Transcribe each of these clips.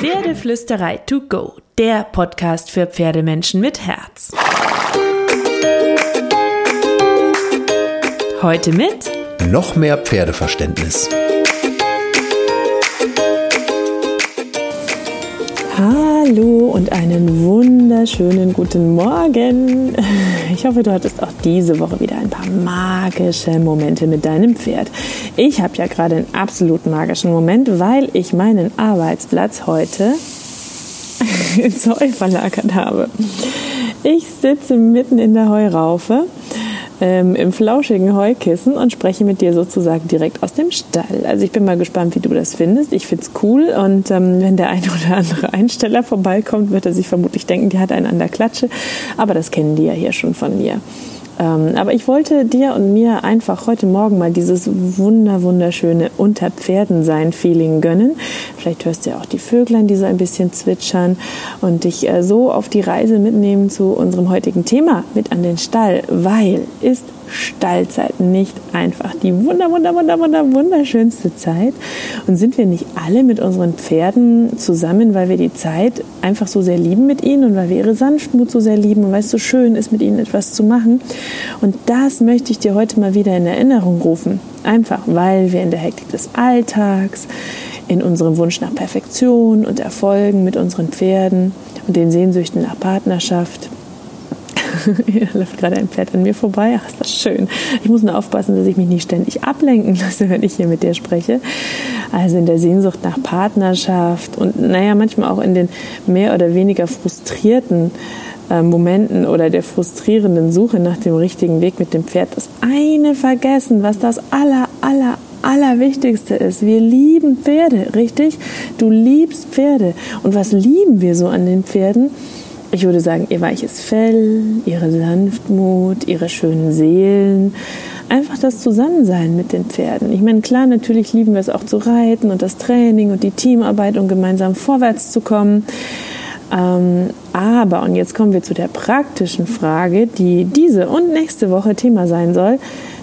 Pferdeflüsterei to go, der Podcast für Pferdemenschen mit Herz. Heute mit noch mehr Pferdeverständnis. Hallo und einen wunderschönen guten Morgen. Ich hoffe, du hattest auch diese Woche wieder ein paar magische Momente mit deinem Pferd. Ich habe ja gerade einen absolut magischen Moment, weil ich meinen Arbeitsplatz heute ins Heu verlagert habe. Ich sitze mitten in der Heuraufe ähm, im flauschigen Heukissen und spreche mit dir sozusagen direkt aus dem Stall. Also ich bin mal gespannt, wie du das findest. Ich finde es cool und ähm, wenn der eine oder andere Einsteller vorbeikommt, wird er sich vermutlich denken, die hat einen an der Klatsche. Aber das kennen die ja hier schon von mir. Ähm, aber ich wollte dir und mir einfach heute Morgen mal dieses wunder wunderschöne unter Pferden sein Feeling gönnen. Vielleicht hörst du ja auch die Vöglein, die so ein bisschen zwitschern und dich äh, so auf die Reise mitnehmen zu unserem heutigen Thema mit an den Stall, weil ist Stallzeit nicht einfach die wunder, wunder, wunder, wunder, wunderschönste Zeit? Und sind wir nicht alle mit unseren Pferden zusammen, weil wir die Zeit einfach so sehr lieben mit ihnen und weil wir ihre Sanftmut so sehr lieben und weil es so schön ist, mit ihnen etwas zu machen? Und das möchte ich dir heute mal wieder in Erinnerung rufen. Einfach, weil wir in der Hektik des Alltags, in unserem Wunsch nach Perfektion und Erfolgen mit unseren Pferden und den Sehnsüchten nach Partnerschaft hier läuft gerade ein Pferd an mir vorbei. Ach, ist das schön. Ich muss nur aufpassen, dass ich mich nicht ständig ablenken lasse, wenn ich hier mit dir spreche. Also in der Sehnsucht nach Partnerschaft und naja, manchmal auch in den mehr oder weniger frustrierten äh, Momenten oder der frustrierenden Suche nach dem richtigen Weg mit dem Pferd das eine vergessen, was das aller, aller, Allerwichtigste ist, wir lieben Pferde, richtig? Du liebst Pferde. Und was lieben wir so an den Pferden? Ich würde sagen, ihr weiches Fell, ihre Sanftmut, ihre schönen Seelen. Einfach das Zusammensein mit den Pferden. Ich meine, klar, natürlich lieben wir es auch zu reiten und das Training und die Teamarbeit, um gemeinsam vorwärts zu kommen. Ähm, aber, und jetzt kommen wir zu der praktischen Frage, die diese und nächste Woche Thema sein soll.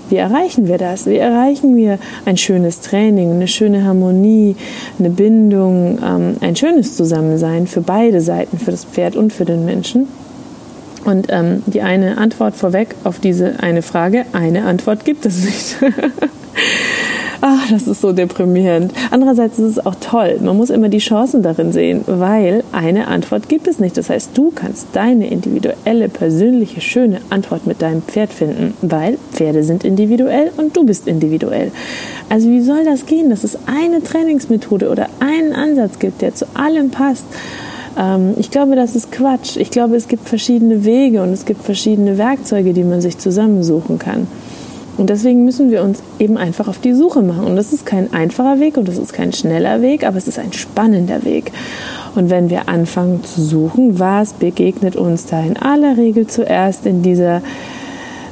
Wie erreichen wir das? Wie erreichen wir ein schönes Training, eine schöne Harmonie, eine Bindung, ähm, ein schönes Zusammensein für beide Seiten, für das Pferd und für den Menschen? Und ähm, die eine Antwort vorweg auf diese eine Frage, eine Antwort gibt es nicht. Ach, das ist so deprimierend. Andererseits ist es auch toll. Man muss immer die Chancen darin sehen, weil eine Antwort gibt es nicht. Das heißt, du kannst deine individuelle, persönliche, schöne Antwort mit deinem Pferd finden, weil Pferde sind individuell und du bist individuell. Also wie soll das gehen, dass es eine Trainingsmethode oder einen Ansatz gibt, der zu allem passt? Ähm, ich glaube, das ist Quatsch. Ich glaube, es gibt verschiedene Wege und es gibt verschiedene Werkzeuge, die man sich zusammensuchen kann. Und deswegen müssen wir uns eben einfach auf die Suche machen. Und das ist kein einfacher Weg und das ist kein schneller Weg, aber es ist ein spannender Weg. Und wenn wir anfangen zu suchen, was begegnet uns da in aller Regel zuerst in dieser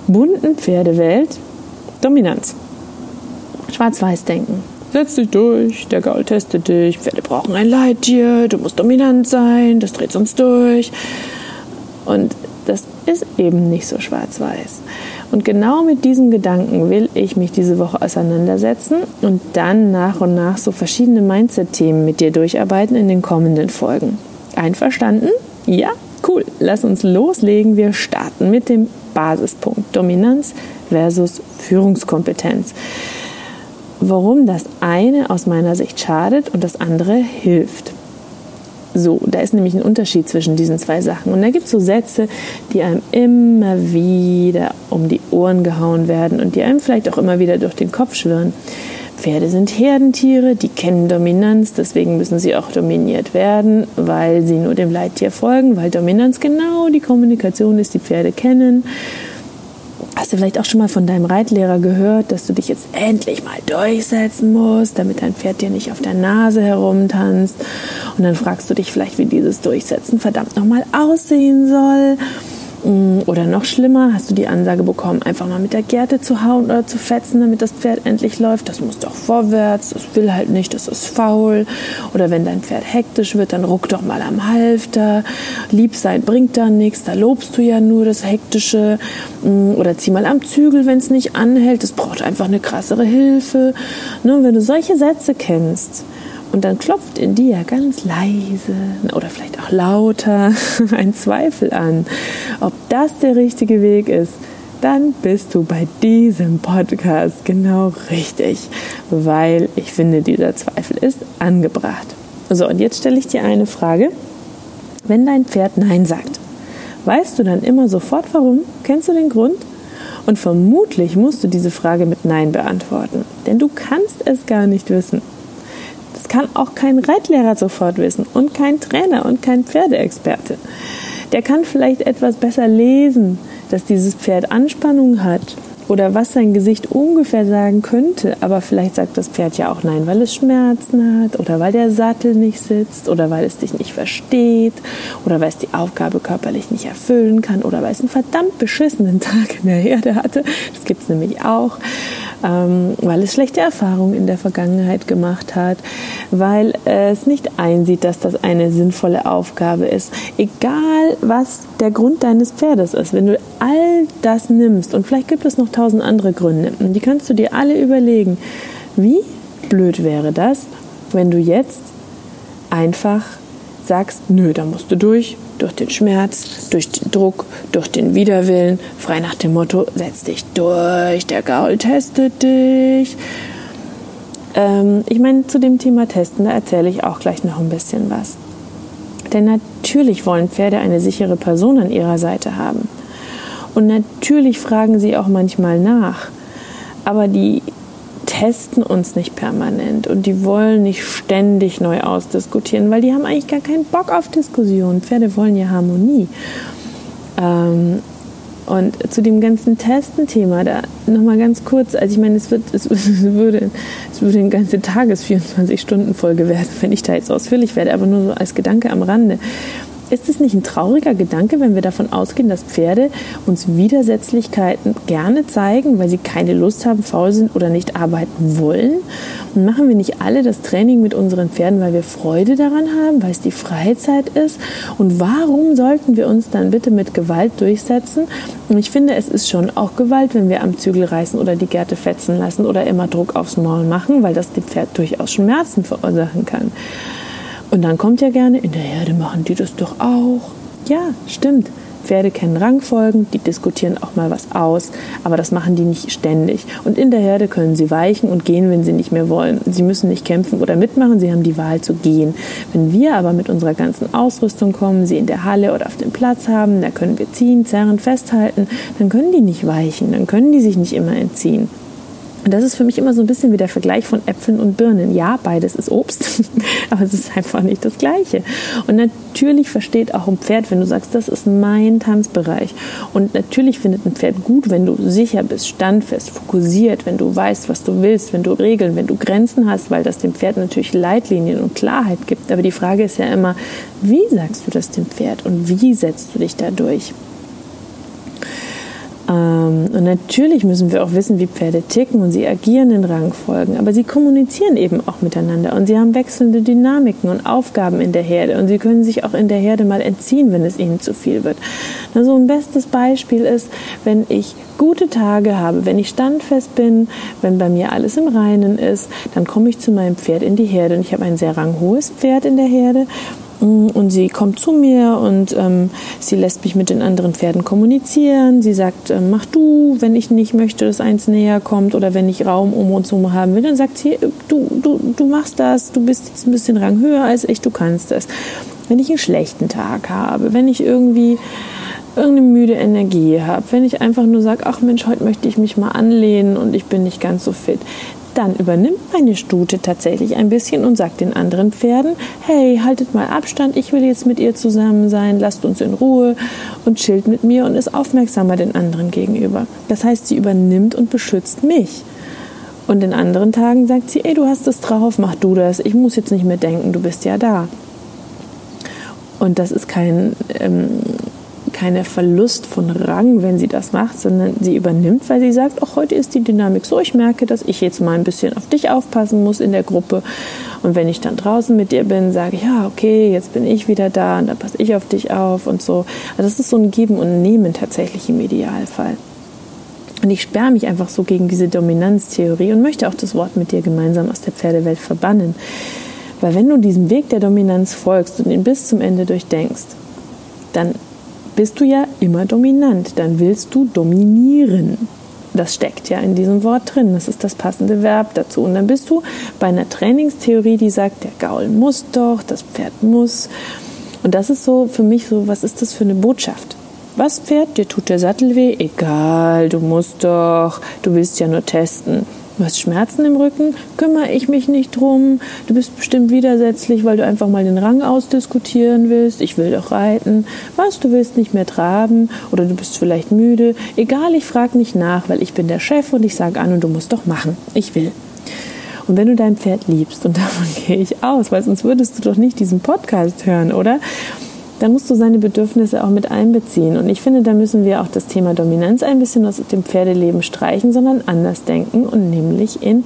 bunten Pferdewelt? Dominanz. Schwarz-Weiß-Denken. Setz dich durch, der Gaul testet dich, Pferde brauchen ein Leittier, du musst dominant sein, das dreht sonst durch. Und das ist eben nicht so schwarz-weiß. Und genau mit diesem Gedanken will ich mich diese Woche auseinandersetzen und dann nach und nach so verschiedene Mindset-Themen mit dir durcharbeiten in den kommenden Folgen. Einverstanden? Ja? Cool. Lass uns loslegen. Wir starten mit dem Basispunkt Dominanz versus Führungskompetenz. Warum das eine aus meiner Sicht schadet und das andere hilft. So, da ist nämlich ein Unterschied zwischen diesen zwei Sachen. Und da gibt es so Sätze, die einem immer wieder um die Ohren gehauen werden und die einem vielleicht auch immer wieder durch den Kopf schwirren. Pferde sind Herdentiere, die kennen Dominanz, deswegen müssen sie auch dominiert werden, weil sie nur dem Leittier folgen, weil Dominanz genau die Kommunikation ist, die Pferde kennen. Hast du vielleicht auch schon mal von deinem Reitlehrer gehört, dass du dich jetzt endlich mal durchsetzen musst, damit dein Pferd dir nicht auf der Nase herumtanzt? Und dann fragst du dich vielleicht, wie dieses Durchsetzen verdammt nochmal aussehen soll. Oder noch schlimmer, hast du die Ansage bekommen, einfach mal mit der Gerte zu hauen oder zu fetzen, damit das Pferd endlich läuft. Das muss doch vorwärts, das will halt nicht, das ist faul. Oder wenn dein Pferd hektisch wird, dann ruck doch mal am Halfter. Lieb sein bringt da nichts, da lobst du ja nur das Hektische. Mm, oder zieh mal am Zügel, wenn es nicht anhält. Das braucht einfach eine krassere Hilfe. Ne, wenn du solche Sätze kennst, Und dann klopft in dir ganz leise oder vielleicht auch lauter ein Zweifel an, ob das der richtige Weg ist dann bist du bei diesem Podcast genau richtig, weil ich finde, dieser Zweifel ist angebracht. So, und jetzt stelle ich dir eine Frage. Wenn dein Pferd Nein sagt, weißt du dann immer sofort warum? Kennst du den Grund? Und vermutlich musst du diese Frage mit Nein beantworten, denn du kannst es gar nicht wissen. Kann auch kein Reitlehrer sofort wissen und kein Trainer und kein Pferdeexperte. Der kann vielleicht etwas besser lesen, dass dieses Pferd Anspannung hat oder was sein Gesicht ungefähr sagen könnte, aber vielleicht sagt das Pferd ja auch nein, weil es Schmerzen hat oder weil der Sattel nicht sitzt oder weil es dich nicht versteht oder weil es die Aufgabe körperlich nicht erfüllen kann oder weil es einen verdammt beschissenen Tag in der Herde hatte. Das gibt es nämlich auch ähm, weil es schlechte Erfahrungen in der Vergangenheit gemacht hat, weil es nicht einsieht, dass das eine sinnvolle Aufgabe ist. Egal, was der Grund deines Pferdes ist, wenn du all das nimmst, und vielleicht gibt es noch tausend andere Gründe, und die kannst du dir alle überlegen, wie blöd wäre das, wenn du jetzt einfach sagst, nö, da musst du durch, durch den Schmerz, durch den Druck, durch den Widerwillen, frei nach dem Motto, setz dich durch, der Gaul testet dich. Ähm, ich meine, zu dem Thema Testen, da erzähle ich auch gleich noch ein bisschen was. Denn natürlich wollen Pferde eine sichere Person an ihrer Seite haben. Und natürlich fragen sie auch manchmal nach. Aber die testen uns nicht permanent und die wollen nicht ständig neu ausdiskutieren, weil die haben eigentlich gar keinen Bock auf Diskussionen. Pferde wollen ja Harmonie. Ähm, und zu dem ganzen Testen-Thema, da nochmal ganz kurz, also ich meine, es, wird, es, würde, es würde eine ganze Tages-24-Stunden-Folge werden, wenn ich da jetzt ausführlich werde, aber nur so als Gedanke am Rande. Ist es nicht ein trauriger Gedanke, wenn wir davon ausgehen, dass Pferde uns Widersetzlichkeiten gerne zeigen, weil sie keine Lust haben, faul sind oder nicht arbeiten wollen? Und machen wir nicht alle das Training mit unseren Pferden, weil wir Freude daran haben, weil es die Freizeit ist? Und warum sollten wir uns dann bitte mit Gewalt durchsetzen? Und ich finde, es ist schon auch Gewalt, wenn wir am Zügel reißen oder die Gärte fetzen lassen oder immer Druck aufs Maul machen, weil das dem Pferd durchaus Schmerzen verursachen kann. Und dann kommt ja gerne, in der Herde machen die das doch auch. Ja, stimmt. Pferde kennen Rangfolgen, die diskutieren auch mal was aus, aber das machen die nicht ständig. Und in der Herde können sie weichen und gehen, wenn sie nicht mehr wollen. Sie müssen nicht kämpfen oder mitmachen, sie haben die Wahl zu gehen. Wenn wir aber mit unserer ganzen Ausrüstung kommen, sie in der Halle oder auf dem Platz haben, da können wir ziehen, zerren, festhalten, dann können die nicht weichen, dann können die sich nicht immer entziehen. Und das ist für mich immer so ein bisschen wie der Vergleich von Äpfeln und Birnen. Ja, beides ist Obst, aber es ist einfach nicht das Gleiche. Und natürlich versteht auch ein Pferd, wenn du sagst, das ist mein Tanzbereich. Und natürlich findet ein Pferd gut, wenn du sicher bist, standfest, fokussiert, wenn du weißt, was du willst, wenn du Regeln, wenn du Grenzen hast, weil das dem Pferd natürlich Leitlinien und Klarheit gibt. Aber die Frage ist ja immer, wie sagst du das dem Pferd und wie setzt du dich da durch? Ähm, und natürlich müssen wir auch wissen, wie Pferde ticken und sie agieren in Rangfolgen, aber sie kommunizieren eben auch miteinander und sie haben wechselnde Dynamiken und Aufgaben in der Herde. Und sie können sich auch in der Herde mal entziehen, wenn es ihnen zu viel wird. Also ein bestes Beispiel ist, wenn ich gute Tage habe, wenn ich standfest bin, wenn bei mir alles im Reinen ist, dann komme ich zu meinem Pferd in die Herde. Und ich habe ein sehr ranghohes Pferd in der Herde und sie kommt zu mir und ähm, sie lässt mich mit den anderen Pferden kommunizieren. Sie sagt, äh, mach du, wenn ich nicht möchte, dass eins näher kommt oder wenn ich Raum um uns herum haben will, dann sagt sie, du, du, du machst das, du bist jetzt ein bisschen Rang höher als ich, du kannst das. Wenn ich einen schlechten Tag habe, wenn ich irgendwie irgendeine müde Energie habe, wenn ich einfach nur sage, ach Mensch, heute möchte ich mich mal anlehnen und ich bin nicht ganz so fit, dann übernimmt meine Stute tatsächlich ein bisschen und sagt den anderen Pferden, hey, haltet mal Abstand, ich will jetzt mit ihr zusammen sein, lasst uns in Ruhe und chillt mit mir und ist aufmerksamer den anderen gegenüber. Das heißt, sie übernimmt und beschützt mich. Und in anderen Tagen sagt sie, ey, du hast es drauf, mach du das, ich muss jetzt nicht mehr denken, du bist ja da. Und das ist kein ähm, keine Verlust von Rang, wenn sie das macht, sondern sie übernimmt, weil sie sagt, auch heute ist die Dynamik so, ich merke, dass ich jetzt mal ein bisschen auf dich aufpassen muss in der Gruppe. Und wenn ich dann draußen mit dir bin, sage ich, ja, okay, jetzt bin ich wieder da und dann passe ich auf dich auf und so. Also das ist so ein Geben und Nehmen tatsächlich im Idealfall. Und ich sperre mich einfach so gegen diese Dominanztheorie und möchte auch das Wort mit dir gemeinsam aus der Pferdewelt verbannen. Weil wenn du diesem Weg der Dominanz folgst und ihn bis zum Ende durchdenkst, dann bist du ja immer dominant, dann willst du dominieren. Das steckt ja in diesem Wort drin, das ist das passende Verb dazu. Und dann bist du bei einer Trainingstheorie, die sagt, der Gaul muss doch, das Pferd muss. Und das ist so für mich so, was ist das für eine Botschaft? Was Pferd, dir tut der Sattel weh? Egal, du musst doch, du willst ja nur testen. Du hast Schmerzen im Rücken, kümmere ich mich nicht drum. Du bist bestimmt widersetzlich, weil du einfach mal den Rang ausdiskutieren willst. Ich will doch reiten. Was, du willst nicht mehr traben oder du bist vielleicht müde. Egal, ich frage nicht nach, weil ich bin der Chef und ich sage an und du musst doch machen. Ich will. Und wenn du dein Pferd liebst, und davon gehe ich aus, weil sonst würdest du doch nicht diesen Podcast hören, oder? Dann musst du seine Bedürfnisse auch mit einbeziehen. Und ich finde, da müssen wir auch das Thema Dominanz ein bisschen aus dem Pferdeleben streichen, sondern anders denken und nämlich in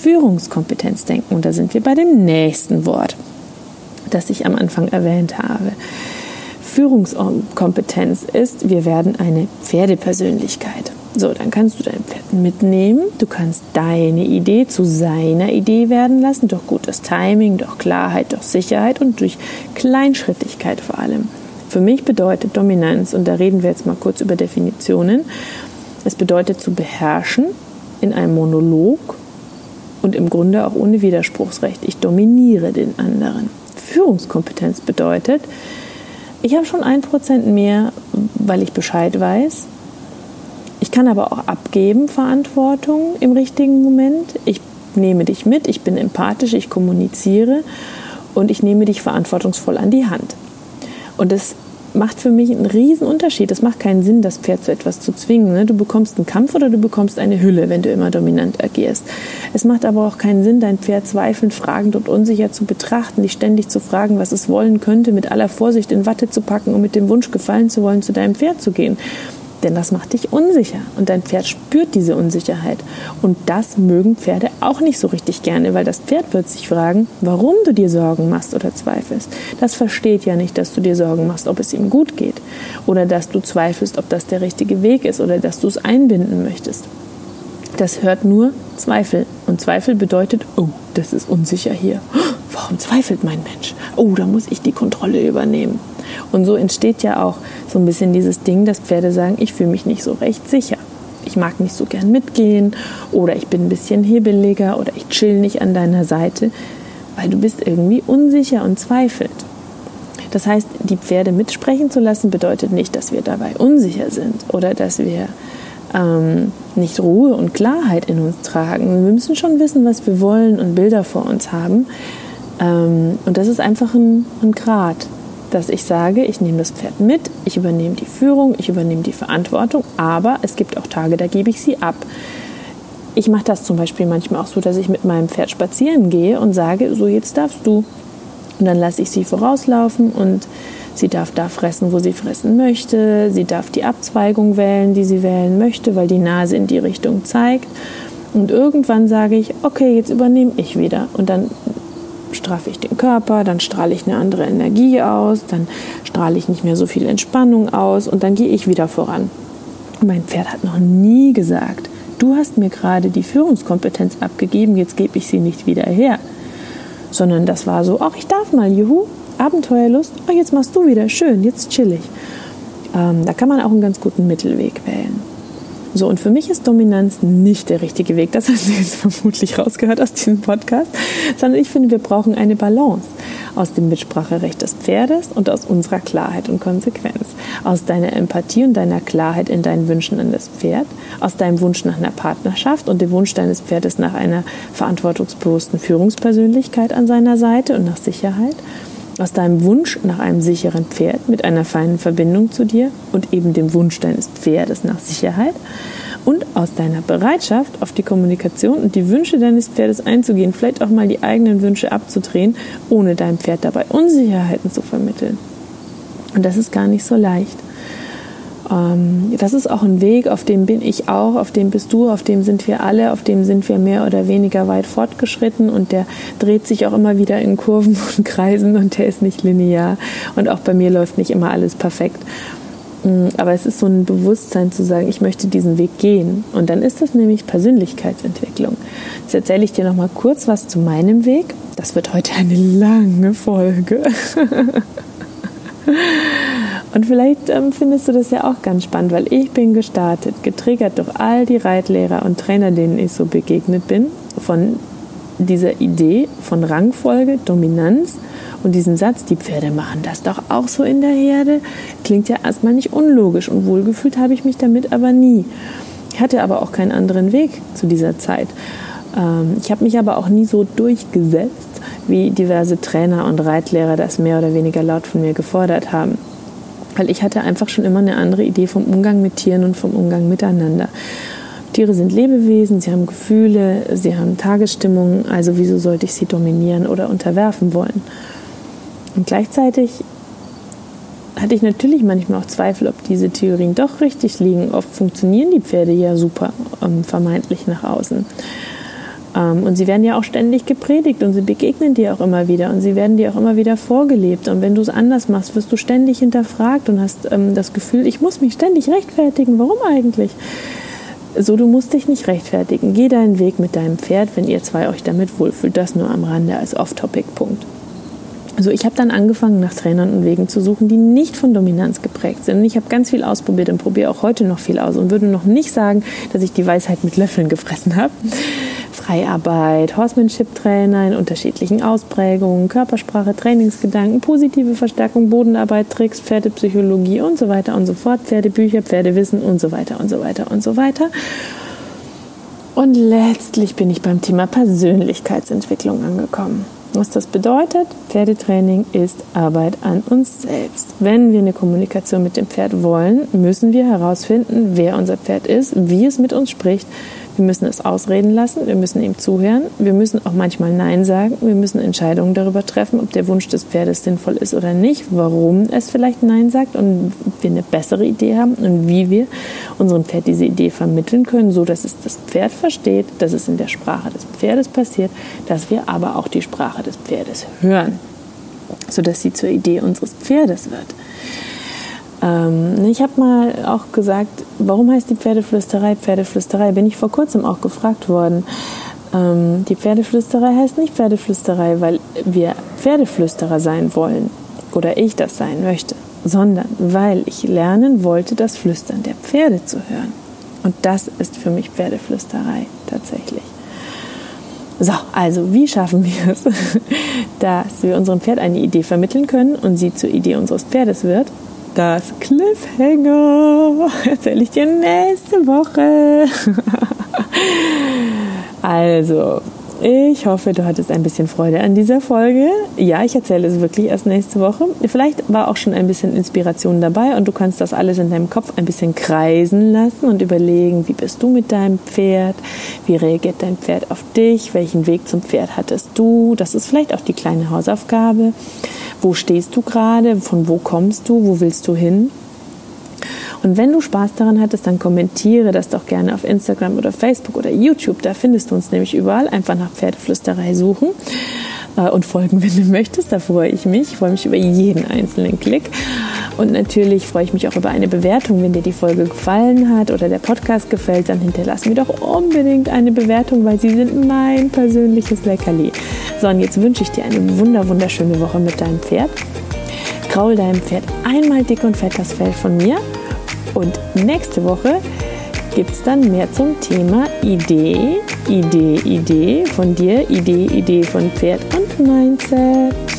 Führungskompetenz denken. Und da sind wir bei dem nächsten Wort, das ich am Anfang erwähnt habe. Führungskompetenz ist, wir werden eine Pferdepersönlichkeit. So, dann kannst du dein Pferd mitnehmen. Du kannst deine Idee zu seiner Idee werden lassen, durch gutes Timing, durch Klarheit, durch Sicherheit und durch Kleinschrittigkeit vor allem. Für mich bedeutet Dominanz, und da reden wir jetzt mal kurz über Definitionen, es bedeutet zu beherrschen in einem Monolog und im Grunde auch ohne Widerspruchsrecht. Ich dominiere den anderen. Führungskompetenz bedeutet, ich habe schon ein Prozent mehr, weil ich Bescheid weiß, ich kann aber auch abgeben Verantwortung im richtigen Moment. Ich nehme dich mit, ich bin empathisch, ich kommuniziere und ich nehme dich verantwortungsvoll an die Hand. Und das macht für mich einen riesen Unterschied. Es macht keinen Sinn, das Pferd zu etwas zu zwingen. Ne? Du bekommst einen Kampf oder du bekommst eine Hülle, wenn du immer dominant agierst. Es macht aber auch keinen Sinn, dein Pferd zweifelnd, fragend und unsicher zu betrachten, dich ständig zu fragen, was es wollen könnte, mit aller Vorsicht in Watte zu packen und mit dem Wunsch gefallen zu wollen, zu deinem Pferd zu gehen. Denn das macht dich unsicher und dein Pferd spürt diese Unsicherheit. Und das mögen Pferde auch nicht so richtig gerne, weil das Pferd wird sich fragen, warum du dir Sorgen machst oder zweifelst. Das versteht ja nicht, dass du dir Sorgen machst, ob es ihm gut geht oder dass du zweifelst, ob das der richtige Weg ist oder dass du es einbinden möchtest. Das hört nur Zweifel. Und Zweifel bedeutet, oh, das ist unsicher hier. Warum zweifelt mein Mensch? Oh, da muss ich die Kontrolle übernehmen. Und so entsteht ja auch so ein bisschen dieses Ding, dass Pferde sagen, ich fühle mich nicht so recht sicher. Ich mag nicht so gern mitgehen oder ich bin ein bisschen hebeliger oder ich chill nicht an deiner Seite, weil du bist irgendwie unsicher und zweifelt. Das heißt, die Pferde mitsprechen zu lassen, bedeutet nicht, dass wir dabei unsicher sind oder dass wir ähm, nicht Ruhe und Klarheit in uns tragen. Wir müssen schon wissen, was wir wollen und Bilder vor uns haben. Ähm, und das ist einfach ein, ein Grad dass ich sage, ich nehme das Pferd mit, ich übernehme die Führung, ich übernehme die Verantwortung, aber es gibt auch Tage, da gebe ich sie ab. Ich mache das zum Beispiel manchmal auch so, dass ich mit meinem Pferd spazieren gehe und sage, so jetzt darfst du. Und dann lasse ich sie vorauslaufen und sie darf da fressen, wo sie fressen möchte. Sie darf die Abzweigung wählen, die sie wählen möchte, weil die Nase in die Richtung zeigt. Und irgendwann sage ich, okay, jetzt übernehme ich wieder. Und dann straffe ich den Körper, dann strahle ich eine andere Energie aus, dann strahle ich nicht mehr so viel Entspannung aus und dann gehe ich wieder voran. Mein Pferd hat noch nie gesagt, du hast mir gerade die Führungskompetenz abgegeben, jetzt gebe ich sie nicht wieder her. Sondern das war so, ach, ich darf mal, juhu, Abenteuerlust, ach, jetzt machst du wieder, schön, jetzt chill ich. Ähm, da kann man auch einen ganz guten Mittelweg wählen. So, und für mich ist Dominanz nicht der richtige Weg. Das hast du jetzt vermutlich rausgehört aus diesem Podcast. Sondern ich finde, wir brauchen eine Balance aus dem Mitspracherecht des Pferdes und aus unserer Klarheit und Konsequenz. Aus deiner Empathie und deiner Klarheit in deinen Wünschen an das Pferd. Aus deinem Wunsch nach einer Partnerschaft und dem Wunsch deines Pferdes nach einer verantwortungsbewussten Führungspersönlichkeit an seiner Seite und nach Sicherheit aus deinem Wunsch nach einem sicheren Pferd mit einer feinen Verbindung zu dir und eben dem Wunsch deines Pferdes nach Sicherheit und aus deiner Bereitschaft auf die Kommunikation und die Wünsche deines Pferdes einzugehen, vielleicht auch mal die eigenen Wünsche abzudrehen, ohne deinem Pferd dabei Unsicherheiten zu vermitteln. Und das ist gar nicht so leicht. Ähm, das ist auch ein Weg, auf dem bin ich auch, auf dem bist du, auf dem sind wir alle, auf dem sind wir mehr oder weniger weit fortgeschritten und der dreht sich auch immer wieder in Kurven und Kreisen und der ist nicht linear und auch bei mir läuft nicht immer alles perfekt. Mm, aber es ist so ein Bewusstsein zu sagen, ich möchte diesen Weg gehen. Und dann ist das nämlich Persönlichkeitsentwicklung. Jetzt erzähle ich dir noch mal kurz was zu meinem Weg. Das wird heute eine lange Folge. Und vielleicht ähm, findest du das ja auch ganz spannend, weil ich bin gestartet, getriggert durch all die Reitlehrer und Trainer, denen ich so begegnet bin, von dieser Idee von Rangfolge, Dominanz und diesem Satz, die Pferde machen das doch auch so in der Herde, klingt ja erstmal nicht unlogisch und wohlgefühlt habe ich mich damit aber nie. Ich hatte aber auch keinen anderen Weg zu dieser Zeit. Ähm, ich habe mich aber auch nie so durchgesetzt, wie diverse Trainer und Reitlehrer das mehr oder weniger laut von mir gefordert haben. Weil ich hatte einfach schon immer eine andere Idee vom Umgang mit Tieren und vom Umgang miteinander. Tiere sind Lebewesen, sie haben Gefühle, sie haben Tagesstimmung, also wieso sollte ich sie dominieren oder unterwerfen wollen? Und gleichzeitig hatte ich natürlich manchmal auch Zweifel, ob diese Theorien doch richtig liegen. Oft funktionieren die Pferde ja super, ähm, vermeintlich nach außen. Ähm, und sie werden ja auch ständig gepredigt und sie begegnen dir auch immer wieder und sie werden dir auch immer wieder vorgelebt. Und wenn du es anders machst, wirst du ständig hinterfragt und hast ähm, das Gefühl, ich muss mich ständig rechtfertigen. Warum eigentlich? So, du musst dich nicht rechtfertigen. Geh deinen Weg mit deinem Pferd, wenn ihr zwei euch damit wohlfühlt. Das nur am Rande als Off-Topic-Punkt. Also ich habe dann angefangen, nach Trainern und Wegen zu suchen, die nicht von Dominanz geprägt sind. Und ich habe ganz viel ausprobiert und probiere auch heute noch viel aus und würde noch nicht sagen, dass ich die Weisheit mit Löffeln gefressen habe. Freiarbeit, Horsemanship-Trainer in unterschiedlichen Ausprägungen, Körpersprache, Trainingsgedanken, positive Verstärkung, Bodenarbeit, Tricks, Pferdepsychologie und so weiter und so fort, Pferdebücher, Pferdewissen und so weiter und so weiter und so weiter. Und letztlich bin ich beim Thema Persönlichkeitsentwicklung angekommen. Was das bedeutet, Pferdetraining ist Arbeit an uns selbst. Wenn wir eine Kommunikation mit dem Pferd wollen, müssen wir herausfinden, wer unser Pferd ist, wie es mit uns spricht, wir müssen es ausreden lassen, wir müssen ihm zuhören, wir müssen auch manchmal Nein sagen, wir müssen Entscheidungen darüber treffen, ob der Wunsch des Pferdes sinnvoll ist oder nicht, warum es vielleicht Nein sagt und wir eine bessere Idee haben und wie wir unserem Pferd diese Idee vermitteln können, so dass es das Pferd versteht, dass es in der Sprache des Pferdes passiert, dass wir aber auch die Sprache des Pferdes hören, sodass sie zur Idee unseres Pferdes wird. Ähm, ich habe mal auch gesagt, warum heißt die Pferdeflüsterei Pferdeflüsterei? Bin ich vor kurzem auch gefragt worden. Ähm, die Pferdeflüsterei heißt nicht Pferdeflüsterei, weil wir Pferdeflüsterer sein wollen oder ich das sein möchte, sondern weil ich lernen wollte, das Flüstern der Pferde zu hören. Und das ist für mich Pferdeflüsterei tatsächlich. So, also wie schaffen wir es, dass wir unserem Pferd eine Idee vermitteln können und sie zur Idee unseres Pferdes wird? Das Cliffhanger erzähle ich dir nächste Woche. also, ich hoffe, du hattest ein bisschen Freude an dieser Folge. Ja, ich erzähle es wirklich erst nächste Woche. Vielleicht war auch schon ein bisschen Inspiration dabei und du kannst das alles in deinem Kopf ein bisschen kreisen lassen und überlegen, wie bist du mit deinem Pferd? Wie reagiert dein Pferd auf dich? Welchen Weg zum Pferd hattest du? Das ist vielleicht auch die kleine Hausaufgabe. Wo stehst du gerade? Von wo kommst du? Wo willst du hin? Und wenn du Spaß daran hattest, dann kommentiere das doch gerne auf Instagram oder Facebook oder YouTube. Da findest du uns nämlich überall. Einfach nach Pferdeflüsterei suchen äh, und folgen, wenn du möchtest. Da freue ich mich. Ich freue mich über jeden einzelnen Klick. Und natürlich freue ich mich auch über eine Bewertung. Wenn dir die Folge gefallen hat oder der Podcast gefällt, dann hinterlass mir doch unbedingt eine Bewertung, weil sie sind mein persönliches Leckerli. So, und jetzt wünsche ich dir eine wunder wunderschöne Woche mit deinem Pferd. Kraul deinem Pferd einmal dick und fett das Fell von mir. Und nächste Woche gibt es dann mehr zum Thema Idee, Idee, Idee von dir, Idee, Idee von Pferd und Mindset.